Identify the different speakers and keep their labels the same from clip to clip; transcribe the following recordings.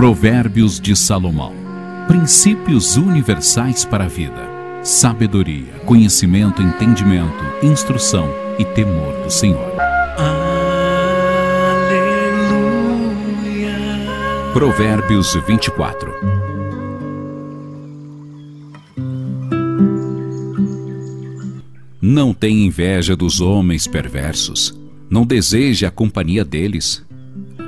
Speaker 1: Provérbios de Salomão. Princípios universais para a vida. Sabedoria, conhecimento, entendimento, instrução e temor do Senhor.
Speaker 2: Aleluia.
Speaker 1: Provérbios 24. Não tenha inveja dos homens perversos, não deseje a companhia deles,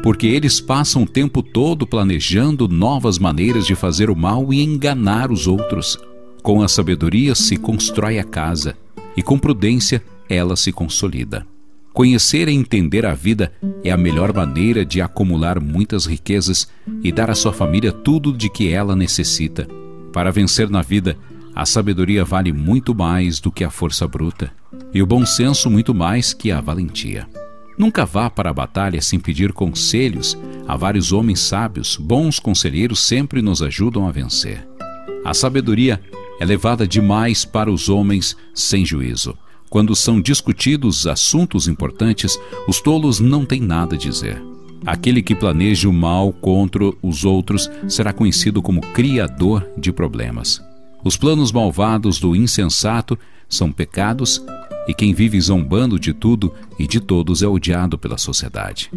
Speaker 1: porque eles passam o tempo todo planejando novas maneiras de fazer o mal e enganar os outros. Com a sabedoria se constrói a casa, e com prudência ela se consolida. Conhecer e entender a vida é a melhor maneira de acumular muitas riquezas e dar à sua família tudo de que ela necessita. Para vencer na vida, a sabedoria vale muito mais do que a força bruta, e o bom senso muito mais que a valentia. Nunca vá para a batalha sem pedir conselhos a vários homens sábios, bons conselheiros sempre nos ajudam a vencer. A sabedoria é levada demais para os homens sem juízo. Quando são discutidos assuntos importantes, os tolos não têm nada a dizer. Aquele que planeja o mal contra os outros será conhecido como criador de problemas. Os planos malvados do insensato são pecados e quem vive zombando de tudo e de todos é odiado pela sociedade.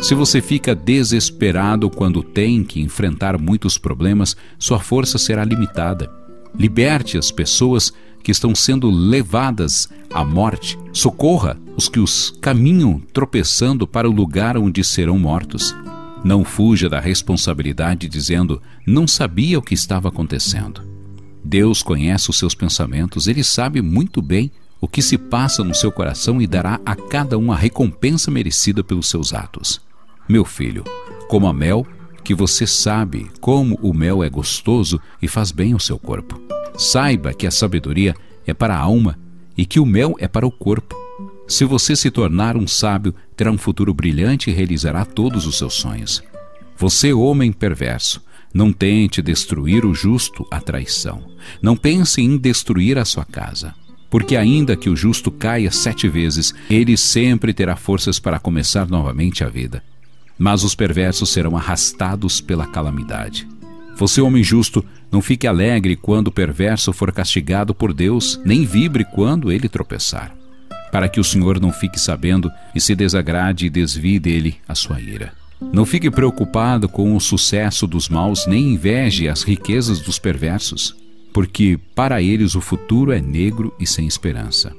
Speaker 1: Se você fica desesperado quando tem que enfrentar muitos problemas, sua força será limitada. Liberte as pessoas que estão sendo levadas à morte. Socorra os que os caminham tropeçando para o lugar onde serão mortos. Não fuja da responsabilidade dizendo: não sabia o que estava acontecendo. Deus conhece os seus pensamentos, ele sabe muito bem o que se passa no seu coração e dará a cada um a recompensa merecida pelos seus atos. Meu filho, como a mel, que você sabe como o mel é gostoso e faz bem ao seu corpo. Saiba que a sabedoria é para a alma e que o mel é para o corpo. Se você se tornar um sábio, terá um futuro brilhante e realizará todos os seus sonhos. Você, homem perverso, não tente destruir o justo à traição. Não pense em destruir a sua casa. Porque, ainda que o justo caia sete vezes, ele sempre terá forças para começar novamente a vida. Mas os perversos serão arrastados pela calamidade. Você, homem justo, não fique alegre quando o perverso for castigado por Deus, nem vibre quando ele tropeçar, para que o Senhor não fique sabendo e se desagrade e desvie dele a sua ira. Não fique preocupado com o sucesso dos maus, nem inveje as riquezas dos perversos, porque para eles o futuro é negro e sem esperança.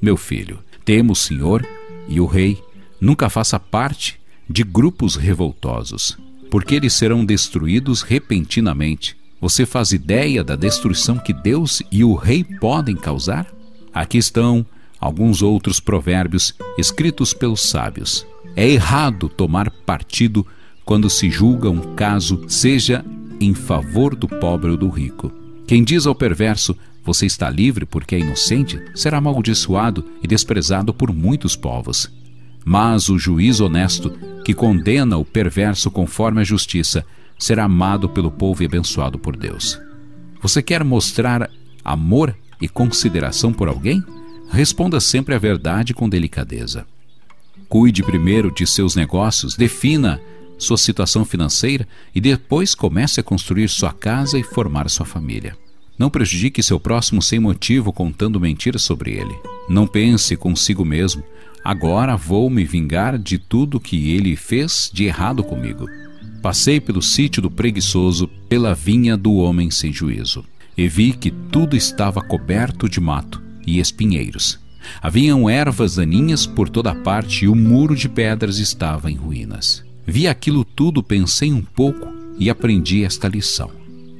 Speaker 1: Meu filho, temo o Senhor e o Rei. Nunca faça parte de grupos revoltosos, porque eles serão destruídos repentinamente. Você faz ideia da destruição que Deus e o Rei podem causar? Aqui estão alguns outros provérbios escritos pelos sábios. É errado tomar partido quando se julga um caso, seja em favor do pobre ou do rico. Quem diz ao perverso, você está livre porque é inocente, será amaldiçoado e desprezado por muitos povos. Mas o juiz honesto, que condena o perverso conforme a justiça, será amado pelo povo e abençoado por Deus. Você quer mostrar amor e consideração por alguém? Responda sempre a verdade com delicadeza. Cuide primeiro de seus negócios, defina sua situação financeira e depois comece a construir sua casa e formar sua família. Não prejudique seu próximo sem motivo contando mentiras sobre ele. Não pense consigo mesmo: agora vou me vingar de tudo que ele fez de errado comigo. Passei pelo sítio do preguiçoso, pela vinha do homem sem juízo, e vi que tudo estava coberto de mato e espinheiros Haviam ervas daninhas por toda parte e o muro de pedras estava em ruínas. Vi aquilo tudo, pensei um pouco e aprendi esta lição.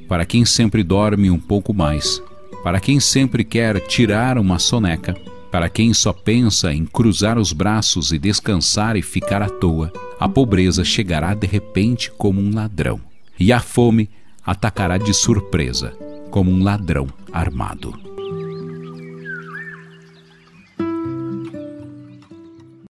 Speaker 1: Para quem sempre dorme um pouco mais, para quem sempre quer tirar uma soneca, para quem só pensa em cruzar os braços e descansar e ficar à toa, a pobreza chegará de repente como um ladrão, e a fome atacará de surpresa, como um ladrão armado.